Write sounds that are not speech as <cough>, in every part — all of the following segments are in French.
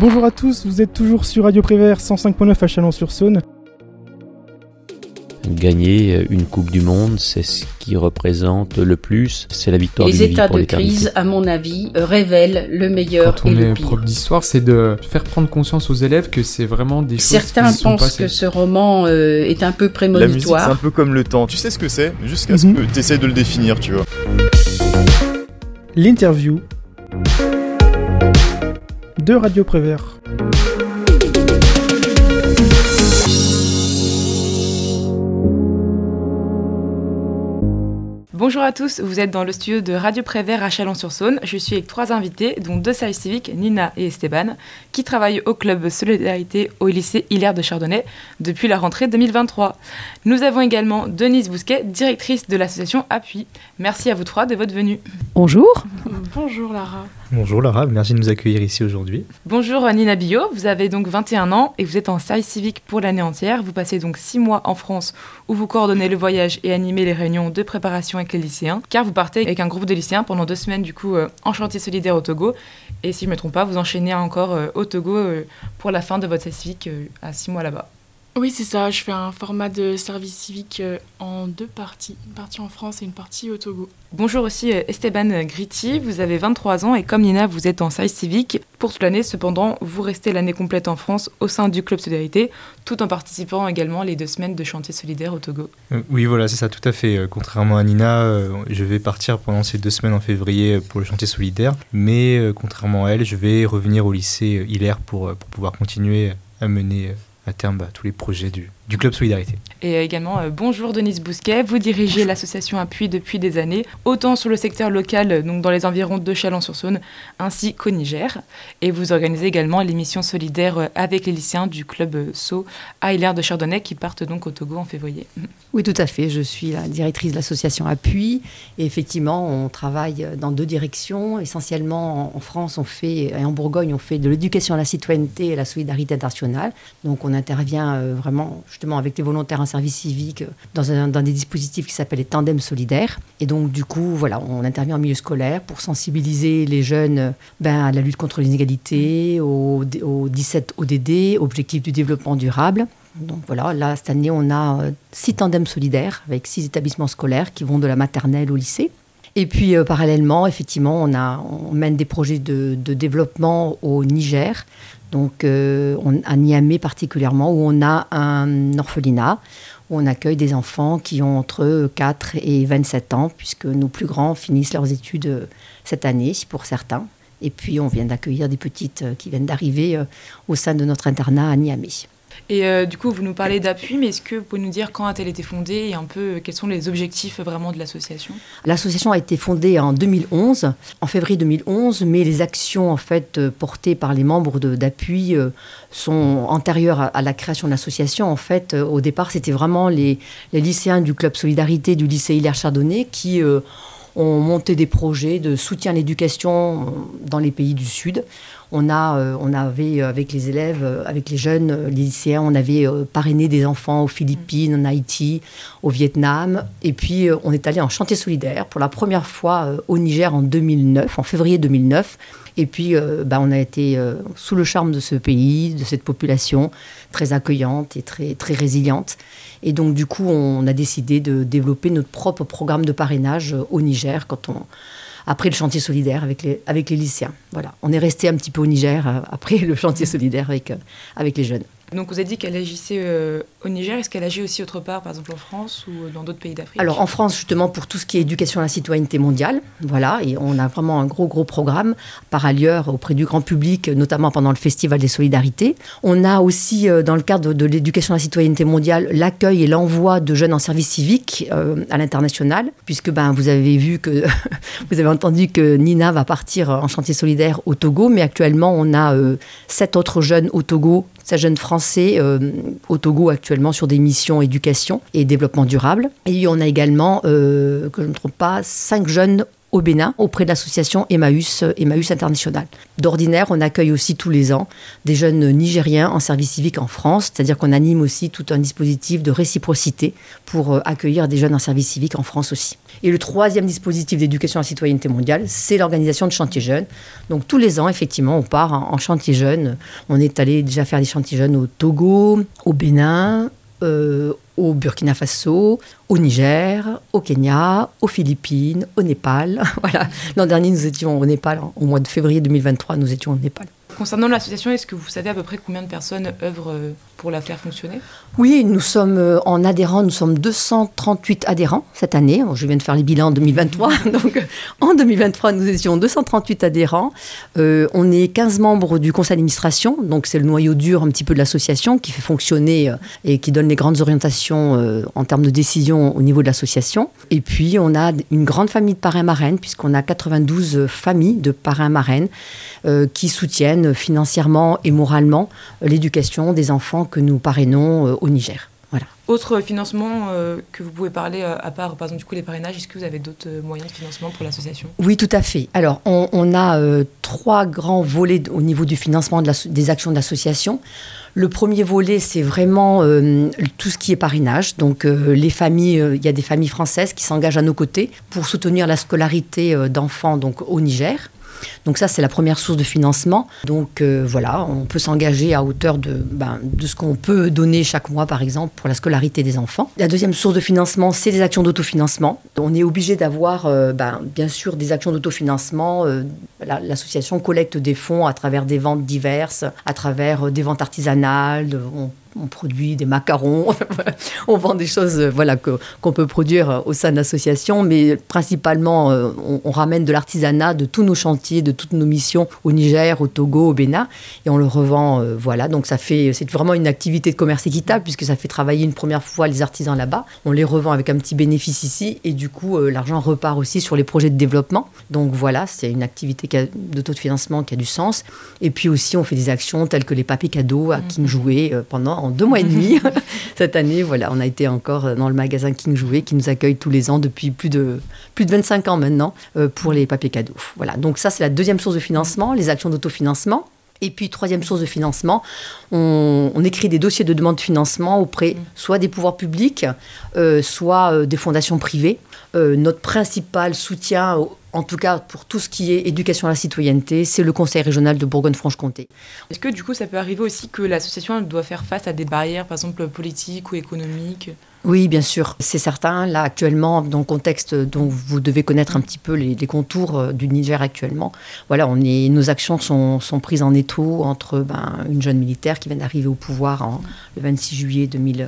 Bonjour à tous, vous êtes toujours sur Radio Prévert 105.9 à Chalon-sur-Saône. Gagner une Coupe du Monde, c'est ce qui représente le plus, c'est la victoire Les vie états pour de crise, à mon avis, euh, révèlent le meilleur Quand on et le est pire. prof d'histoire, c'est de faire prendre conscience aux élèves que c'est vraiment des choses Certains qui sont pensent passées. que ce roman euh, est un peu La musique, c'est prémonitoire. un peu comme le temps. Tu sais ce que c'est? Jusqu'à ce Mhm. que tu essaies de le définir, tu vois. L'interview de Radio Prévert. Bonjour à tous, vous êtes dans le studio de Radio Prévert à Chalon-sur-Saône. Je suis avec trois invités, dont deux services civiques, Nina et Esteban, qui travaillent au club Solidarité au lycée Hilaire de Chardonnay depuis la rentrée 2023. Nous avons également Denise Bousquet, directrice de l'association Appui. Merci à vous trois de votre venue. Bonjour. Bonjour Lara. Bonjour Lara, merci de nous accueillir ici aujourd'hui. Bonjour Nina Billot, vous avez donc 21 ans et vous êtes en service civique pour l'année entière. Vous passez donc 6 mois en France où vous coordonnez le voyage et animez les réunions de préparation avec les lycéens, car vous partez avec un groupe de lycéens pendant deux semaines du coup euh, en chantier solidaire au Togo. Et si je ne me trompe pas, vous enchaînez encore euh, au Togo euh, pour la fin de votre service civique à 6 mois là-bas. Oui, c'est ça. Je fais un format de service civique euh, en deux parties. Une partie en France et une partie au Togo. Bonjour aussi euh, Esteban Gritti, vous avez 23 ans et comme Nina, vous êtes en service civique pour toute l'année. Cependant, vous restez l'année complète en France au sein du Club Solidarité, tout en participant également les deux semaines de chantier solidaire au Togo. Euh, Oui, voilà, c'est ça, tout à fait. Contrairement à Nina, je vais partir pendant ces deux semaines en février pour le chantier solidaire, mais contrairement à elle, je vais revenir au lycée Hilaire pour, pour pouvoir continuer à mener à terme bah, tous les projets du, du Club Solidarité. Et euh, également, euh, bonjour Denise Bousquet, vous dirigez l'association Appui depuis des années, autant sur le secteur local, euh, donc dans les environs de Chalon-sur-Saône, ainsi qu'au Niger. Et vous organisez également l'émission solidaire avec les lycéens du club SO à Hilaire de Chardonnay qui partent donc au Togo en février. Oui, tout à fait. Je suis la directrice de l'association Appui. Et effectivement, on travaille dans deux directions. Essentiellement, en France, on fait, et en Bourgogne, on fait de l'éducation à la citoyenneté et à la solidarité internationale. Donc, on intervient vraiment, justement, avec les volontaires en service civique euh, dans, un, dans des dispositifs qui s'appellent les tandems solidaires. Et donc, du coup, voilà, on intervient en milieu scolaire pour sensibiliser les jeunes euh, ben, à la lutte contre les inégalités, au, au 17 ODD, Objectifs du développement durable. Donc voilà, là, cette année, on a euh, six tandems solidaires avec six établissements scolaires qui vont de la maternelle au lycée. Et puis, parallèlement, effectivement, on, a, on mène des projets de développement au Niger, donc euh, à Niamey particulièrement, où on a un orphelinat, où on accueille des enfants qui ont entre 4 et 27 ans, puisque nos plus grands finissent leurs études euh, cette année, pour certains. Et puis, on vient d'accueillir des petites euh, qui viennent d'arriver au sein de notre internat à Niamey. Et euh, du coup, vous nous parlez d'appui, mais est-ce que vous pouvez nous dire quand a-t-elle été fondée et un peu euh, quels sont les objectifs euh, vraiment de l'association? L'association a été fondée en 2011, en février 2011, mais les actions en fait portées par les membres d'appui sont antérieures à, la création de l'association. En fait, au départ, c'était vraiment les, les lycéens du club Solidarité du lycée Hilaire Chardonnay qui ont monté des projets de soutien à l'éducation dans les pays du Sud. On, a, euh, on avait, euh, avec les élèves, euh, avec les jeunes, les lycéens, on avait parrainé des enfants aux Philippines, en Haïti, au Vietnam. Et puis, on est allé en chantier solidaire pour la première fois au Niger en 2009, en février 2009. Et puis, euh, bah, on a été sous le charme de ce pays, de cette population très accueillante et très, très résiliente. Et donc, du coup, on a décidé de développer notre propre programme de parrainage au Niger quand on, après le chantier solidaire avec les, avec les lycéens. Voilà. On est resté un petit peu au Niger euh, après le chantier solidaire avec, euh, avec les jeunes. Donc vous avez dit qu'elle agissait euh, au Niger, est-ce qu'elle agit aussi autre part, par exemple en France ou dans d'autres pays d'Afrique? Alors en France, justement, pour tout ce qui est éducation à la citoyenneté mondiale, voilà, et on a vraiment un gros, gros programme par ailleurs auprès du grand public, notamment pendant le Festival des Solidarités. On a aussi, euh, dans le cadre de l'éducation à la citoyenneté mondiale, l'accueil et l'envoi de jeunes en service civique euh, à l'international, puisque ben, vous avez vu que, <laughs> vous avez entendu que Nina va partir en chantier solidaire au Togo, mais actuellement, on a euh, sept autres jeunes au Togo, sept jeunes français au Togo actuellement sur des missions éducation et développement durable. Et on a également, euh, que je ne me trompe pas, cinq jeunes au Bénin auprès de l'association Emmaüs, Emmaüs International. D'ordinaire, on accueille aussi tous les ans des jeunes Nigériens en service civique en France, c'est-à-dire qu'on anime aussi tout un dispositif de réciprocité pour euh, accueillir des jeunes en service civique en France aussi. Et le troisième dispositif d'éducation à la citoyenneté mondiale, c'est l'organisation de chantiers jeunes. Donc tous les ans, effectivement, on part en chantier jeunes. On est allé déjà faire des chantiers jeunes au Togo, au Bénin, euh, au Burkina Faso, au Niger, au Kenya, aux Philippines, au Népal. <laughs> voilà. L'an dernier, nous étions au Népal. Au mois de février 2023, nous étions au Népal. Concernant l'association, est-ce que vous savez à peu près combien de personnes œuvrent euh, pour la faire fonctionner? Oui, nous sommes euh, en adhérents, nous sommes 238 adhérents cette année. Je viens de faire les bilans en 2023. <laughs> Donc euh, en 2023, nous étions 238 adhérents. On est 15 membres du conseil d'administration, donc c'est le noyau dur un petit peu de l'association qui fait fonctionner et qui donne les grandes orientations en termes de décision au niveau de l'association. Et puis on a une grande famille de parrains-marraines, puisqu'on a 92 familles de parrains-marraines qui soutiennent financièrement et moralement l'éducation des enfants que nous parrainons euh, au Niger. Voilà. Autre financement euh, que vous pouvez parler, euh, à part par exemple du coup les parrainages, est-ce que vous avez d'autres euh, moyens de financement pour l'association? Oui, tout à fait. Alors, on, a trois grands volets au niveau du financement des actions de l'association. Le premier volet, c'est vraiment tout ce qui est parrainage. Donc, les familles, il y a des familles françaises qui s'engagent à nos côtés pour soutenir la scolarité d'enfants donc au Niger. Donc ça, c'est la première source de financement. Donc voilà, on peut s'engager à hauteur de, ben, de ce qu'on peut donner chaque mois, par exemple, pour la scolarité La deuxième source de financement, c'est les actions d'autofinancement. On est obligé d'avoir, euh, ben, bien sûr, des actions d'autofinancement. Euh, la- L'association collecte des fonds à travers des ventes diverses, à travers euh, des ventes artisanales. On produit des macarons, <laughs> on vend des choses euh, voilà, qu'on peut produire euh, au sein de l'association, mais principalement, euh, on, on ramène de l'artisanat de tous nos chantiers, de toutes nos missions au Niger, au Togo, au Bénin, et on le revend. euh, voilà, donc ça fait, c'est vraiment une activité de commerce équitable, puisque ça fait travailler une première fois les artisans là-bas. On les revend avec un petit bénéfice ici, et du coup, euh, l'argent repart aussi sur les projets de développement. Donc voilà, c'est une activité qui a- de taux de financement qui a du sens. Et puis aussi, on fait des actions telles que les papiers cadeaux à King Jouet euh, pendant en deux mois et demi. <laughs> Cette année, voilà, on a été encore dans le magasin King Jouet qui nous accueille tous les ans depuis plus de, plus de 25 ans maintenant euh, pour les papiers cadeaux. Voilà, donc ça, c'est la deuxième source de financement, les actions d'autofinancement. Et puis, troisième source de financement, on, on écrit des dossiers de demande de financement auprès soit des pouvoirs publics, euh, soit euh, des fondations privées. Euh, notre principal soutien, en tout cas pour tout ce qui est éducation à la citoyenneté, c'est le Conseil régional de Bourgogne-Franche-Comté. Est-ce que du coup ça peut arriver aussi que l'association doit faire face à des barrières, par exemple politiques ou économiques? Oui, bien sûr, c'est certain. Là, actuellement, dans le contexte dont vous devez connaître un petit peu les, contours euh, du Niger actuellement, voilà, on est, nos actions sont, prises en étau entre ben, une jeune militaire qui vient d'arriver au pouvoir en, le 26 juillet 2000, euh,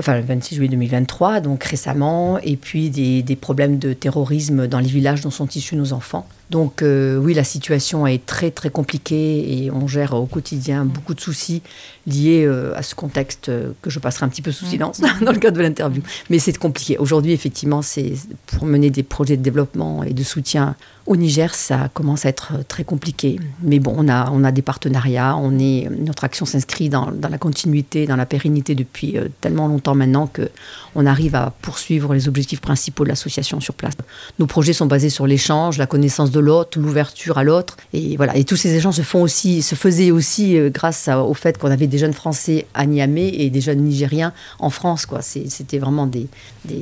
enfin, le 26 juillet 2023, donc récemment, et puis des, des problèmes de terrorisme dans les villages dont sont issus nos enfants. Donc euh, oui, la situation est très très compliquée et on gère au quotidien beaucoup de soucis liés euh, à ce contexte euh, que je passerai un petit peu sous silence <laughs> dans le cadre de l'interview. Mais c'est compliqué. Aujourd'hui, effectivement, c'est pour mener des projets de développement et de soutien au Niger, ça commence à être très compliqué. Mais bon, on a, on a des partenariats, on est, notre action s'inscrit dans, dans la continuité, dans la pérennité depuis euh, tellement longtemps maintenant que on arrive à poursuivre les objectifs principaux de l'association sur place. Nos projets sont basés sur l'échange, la connaissance de l'autre, l'ouverture à l'autre, et voilà. Et tous ces échanges se font aussi, se faisaient aussi euh, grâce au fait qu'on avait des jeunes Français à Niamey et des jeunes Nigériens en France. C'était vraiment des,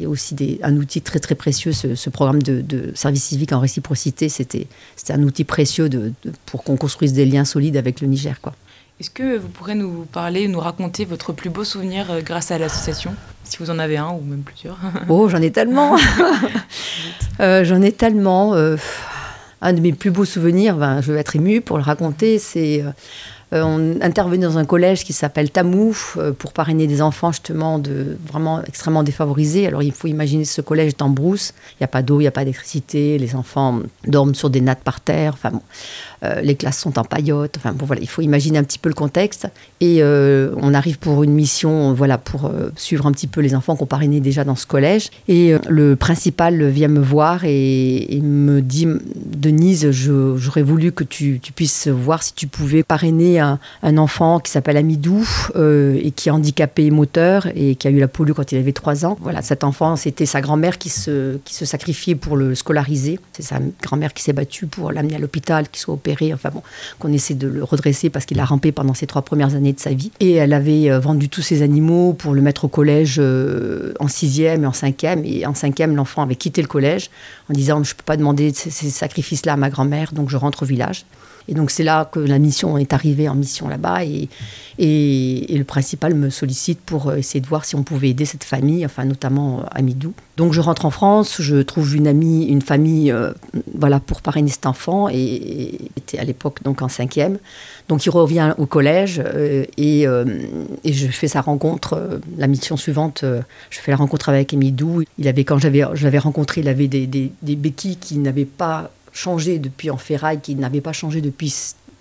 aussi des, un outil très très précieux. Ce, ce programme de, de service civique en réciprocité, c'était c'était un outil précieux de, de- pour qu'on construise des liens solides avec le Niger. Quoi. Est-ce que vous pourrez nous parler, nous raconter votre plus beau souvenir euh, grâce à l'association? Si vous en avez un ou même plusieurs. <laughs> Oh, j'en ai tellement. <laughs> Euh, j'en ai tellement. euh, un de mes plus beaux souvenirs, ben, je vais être émue pour le raconter, c'est euh, on intervenait dans un collège qui s'appelle Tamouf euh, pour parrainer des enfants justement de vraiment extrêmement défavorisés. Alors il faut imaginer ce collège est en brousse, il n'y a pas d'eau, il n'y a pas d'électricité, les enfants dorment sur des nattes par terre. Enfin bon, euh, les classes sont en paillotte. Enfin bon, voilà, il faut imaginer un petit peu le contexte. Et on arrive pour une mission, voilà, pour suivre un petit peu les enfants qu'on parrainait déjà dans ce collège. Et le principal vient me voir et, me dit Denise, j'aurais voulu que tu puisses voir si tu pouvais parrainer un, enfant qui s'appelle Amidou euh, et qui est handicapé moteur et qui a eu la polio quand il avait 3 ans. Voilà, cet enfant, c'était sa grand-mère qui se, qui se sacrifiait pour le scolariser. C'est sa grand-mère qui s'est battue pour l'amener à l'hôpital, qu'il soit opéré, enfin bon, qu'on essaie de le redresser parce qu'il a rampé pendant ses trois premières années de sa vie. Et elle avait euh, vendu tous ses animaux pour le mettre au collège euh, en sixième et en cinquième. Et en cinquième, l'enfant avait quitté le collège en disant Je ne peux pas demander ces sacrifices-là à ma grand-mère, donc je rentre au village. Et donc c'est là que la mission est arrivée en mission là-bas et, et, le principal me sollicite pour essayer de voir si on pouvait aider cette famille, enfin notamment Amidou. Donc je rentre en France, je trouve une amie, une famille, euh, voilà pour parrainer cet enfant et, et était à l'époque donc en cinquième. Donc il revient au collège euh, et, euh, je fais sa rencontre. Euh, la mission suivante, euh, je fais la rencontre avec Amidou. Il avait quand j'avais je l'avais rencontré, il avait des, des béquilles qui n'avaient pas changé depuis en ferraille, qui n'avait pas changé depuis,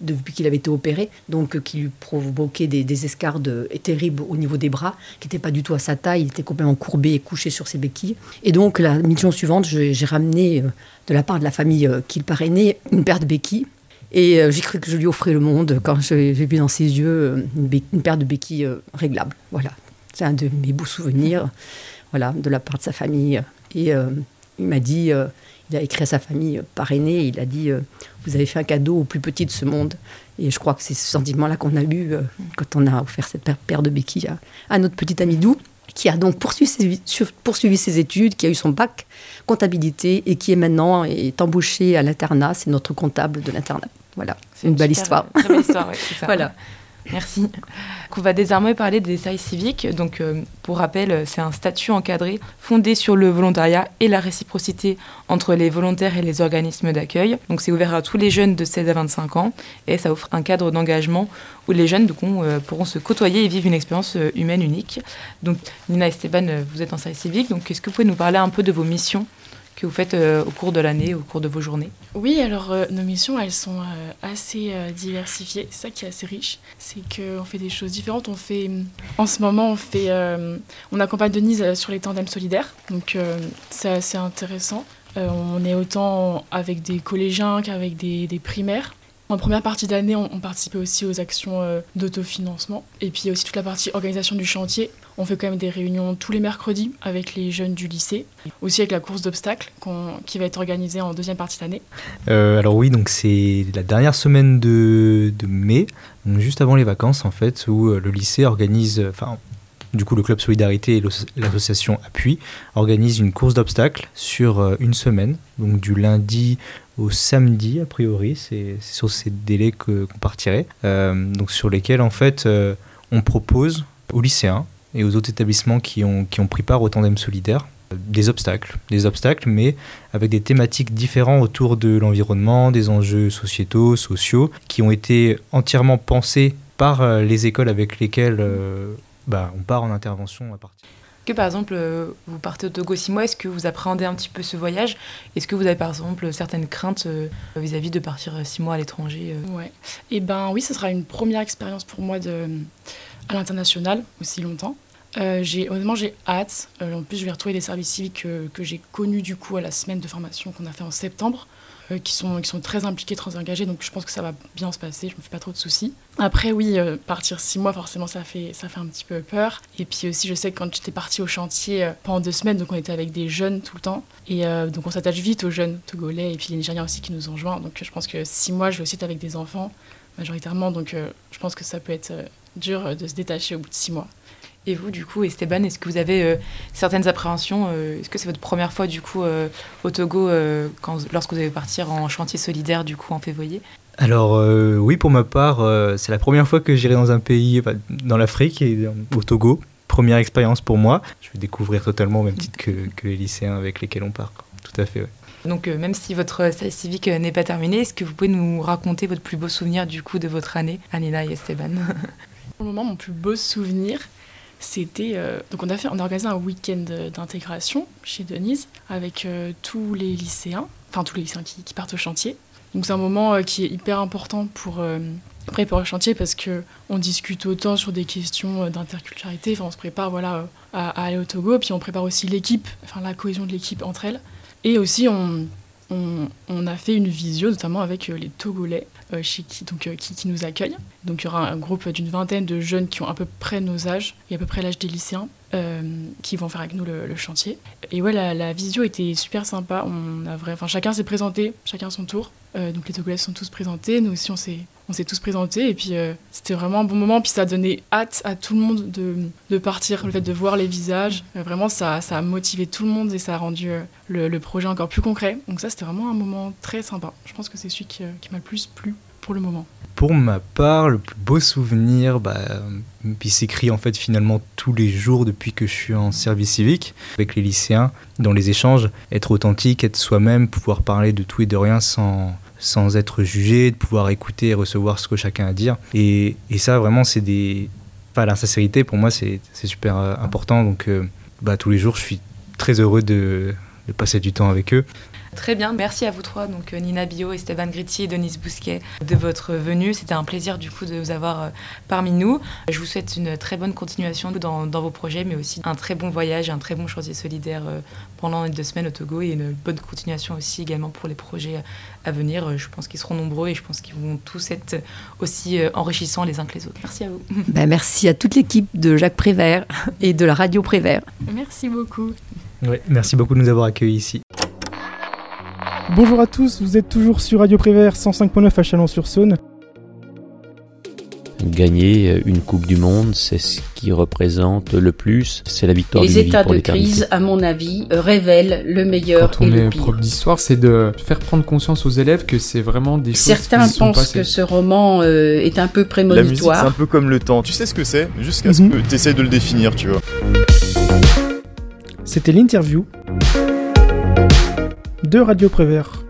depuis qu'il avait été opéré, donc euh, qui lui provoquait des, des escardes terribles au niveau des bras, qui n'étaient pas du tout à sa taille, il était complètement courbé et couché sur ses béquilles. Et donc la mission suivante, j'ai ramené euh, de la part de la famille euh, qu'il parrainait une paire de béquilles. Et j'ai cru que je lui offrais le monde quand j'ai vu dans ses yeux une, paire de béquilles réglables. Voilà, c'est un de mes beaux souvenirs, voilà, de la part de sa famille. Et il m'a dit, euh, il a écrit à sa famille euh, parrainée, il a dit euh, Vous avez fait un cadeau au plus petit de ce monde. Et je crois que c'est ce sentiment-là qu'on a eu euh, quand on a offert cette paire- de béquilles à, à notre petit ami Dou, qui a donc poursuivi ses, sur- poursuivi ses études, qui a eu son bac comptabilité et qui est maintenant est embauché à l'internat. C'est notre comptable de l'internat. Voilà, c'est une belle super, histoire. Très belle histoire, c'est ça. <laughs> Voilà. Merci. On va désormais parler des services civiques. Donc, euh, pour rappel, c'est un statut encadré fondé sur le volontariat et la réciprocité entre les volontaires et les organismes d'accueil. Donc, c'est ouvert à tous les jeunes de 16 à 25 ans et ça offre un cadre d'engagement où les jeunes donc, on, euh, pourront se côtoyer et vivre une expérience euh, humaine unique. Donc, Nina Esteban, euh, vous êtes en service civique. Donc, est-ce que vous pouvez nous parler un peu de vos missions que vous faites euh, au cours de l'année, au cours de vos journées Oui, alors euh, nos missions, elles sont euh, assez diversifiées. Ça qui est assez riche. C'est qu'on fait des choses différentes. On fait, en ce moment, on fait, on accompagne Denise sur les tandems solidaires. Donc c'est assez intéressant. On est autant avec des collégiens qu'avec des primaires. En première partie d'année, on, participait aussi aux actions euh, d'autofinancement. Et puis il y a aussi toute la partie organisation du chantier. On fait quand même des réunions tous les mercredis avec les jeunes du lycée. Aussi avec la course d'obstacles qui va être organisée en deuxième partie d'année. Euh, alors oui, donc c'est la dernière semaine de, de mai, donc juste avant les vacances en fait, où euh, le lycée organise, enfin du coup le club Solidarité et l'association Appui organisent une course d'obstacles sur une semaine, donc du lundi au samedi a priori, c'est sur ces délais qu'on partirait, euh, donc sur lesquels euh, on propose aux lycéens et aux autres établissements qui ont, pris part au tandem solidaire euh, des obstacles, des obstacles, mais avec des thématiques différentes autour de l'environnement, des enjeux sociétaux, sociaux, qui ont été entièrement pensés par les écoles avec lesquelles bah, on part en intervention à partir. Que par exemple euh, vous partez au Togo six mois, est-ce que vous appréhendez un petit peu ce voyage? Est-ce que vous avez par exemple certaines craintes euh, vis-à-vis de partir euh, six mois à l'étranger Ouais. Et ben oui, ce sera une première expérience pour moi de, à l'international aussi longtemps. Honnêtement, j'ai hâte. En plus, je vais retrouver des services civiques que, que j'ai connus du coup à la semaine de formation qu'on a fait en septembre, euh, qui, sont, qui sont très impliqués, très engagés. Donc, je pense que ça va bien se passer. Je me fais pas trop de soucis. Après, oui, euh, partir six mois, forcément, ça fait, ça fait un petit peu peur. Et puis aussi, je sais que quand j'étais partie au chantier euh, pendant deux semaines, donc on était avec des jeunes tout le temps. Et donc, on s'attache vite aux jeunes togolais et puis les Nigériens aussi qui nous ont joints. Donc, je pense que six mois, je vais aussi être avec des enfants majoritairement. Donc, je pense que ça peut être dur de se détacher au bout de six mois. Et vous, du coup, Esteban, est-ce que vous avez euh, certaines appréhensions euh, Est-ce que c'est votre première fois, du coup, euh, au Togo, euh, quand, lorsque vous allez partir en chantier solidaire, du coup, en février? Alors euh, oui, pour ma part, euh, c'est la première fois que j'irai dans un pays, enfin, dans l'Afrique et au Togo. Première expérience pour moi. Je vais découvrir totalement au même titre que, que les lycéens avec lesquels on part. Tout à fait, ouais. Donc, euh, même si votre service civique n'est pas terminé, est-ce que vous pouvez nous raconter votre plus beau souvenir, du coup, de votre année, Anina et Esteban Pour le moment, mon plus beau souvenir, c'était. euh, donc, on a, fait, on a organisé un week-end d'intégration chez Denise avec euh, tous les lycéens, enfin, tous les lycéens qui, partent au chantier. Donc, c'est un moment euh, qui est hyper important pour préparer au chantier parce que on discute autant sur des questions d'interculturalité. Enfin, on se prépare voilà, à, aller au Togo, puis on prépare aussi l'équipe, enfin, la cohésion de l'équipe entre elles. Et aussi, on, a fait une visio, notamment avec euh, les Togolais euh, chez qui, donc, euh, qui, nous accueillent. Donc il y aura un groupe d'une vingtaine de jeunes qui ont à peu près nos âges, et à peu près l'âge des lycéens, qui vont faire avec nous le, chantier. Et ouais, la, visio était super sympa. On a vrai, chacun s'est présenté, chacun son tour. Donc les Togolais sont tous présentés, nous aussi on s'est on s'est tous présentés et puis euh, c'était vraiment un bon moment. Puis ça donné hâte à tout le monde de, de partir. Le fait de voir les visages euh, vraiment ça, ça a motivé tout le monde et ça a rendu euh, le, projet encore plus concret. Donc ça c'était vraiment un moment très sympa. Je pense que c'est celui qui, qui m'a le plus plu pour le moment. Pour ma part, le plus beau souvenir, bah, il s'écrit en fait finalement tous les jours depuis que je suis en service civique avec les lycéens, dans les échanges, être authentique, être soi-même, pouvoir parler de tout et de rien sans, sans être jugé, de pouvoir écouter et recevoir ce que chacun a à dire. Et, et ça vraiment c'est des... Enfin la sincérité pour moi c'est super euh, important, donc euh, bah, tous les jours je suis très heureux de, de passer du temps avec eux. Très bien, merci à vous trois, donc euh, Nina Bio, Esteban Gritti et Denise Bousquet, de votre venue. C'était un plaisir du coup de vous avoir euh, parmi nous. Je vous souhaite une très bonne continuation dans, dans vos projets, mais aussi un très bon voyage, un très bon chantier solidaire euh, pendant les deux semaines au Togo et une bonne continuation aussi également pour les projets à venir. Je pense qu'ils seront nombreux et je pense qu'ils vont tous être aussi enrichissants les uns que les autres. Merci à vous. <laughs> Ben, merci à toute l'équipe de Jacques Prévert et de la radio Prévert. merci beaucoup Ouais, merci beaucoup de nous avoir accueillis ici. Bonjour à tous, vous êtes toujours sur Radio Prévert 105.9 à Chalon-sur-Saône. Gagner euh, une Coupe du Monde, c'est ce qui représente le plus, c'est la victoire Les états pour de crise, à mon avis, euh, révèlent le meilleur Quand et on le est pire. prof d'histoire, c'est de faire prendre conscience aux élèves que c'est vraiment des choses Certains qui sont pensent passées. que ce roman euh, est un peu La musique, c'est prémonitoire. un peu comme le temps. Tu sais ce que c'est? Jusqu'à ce Mhm. que tu essayes de le définir, tu vois. C'était l'interview de Radio Prévert.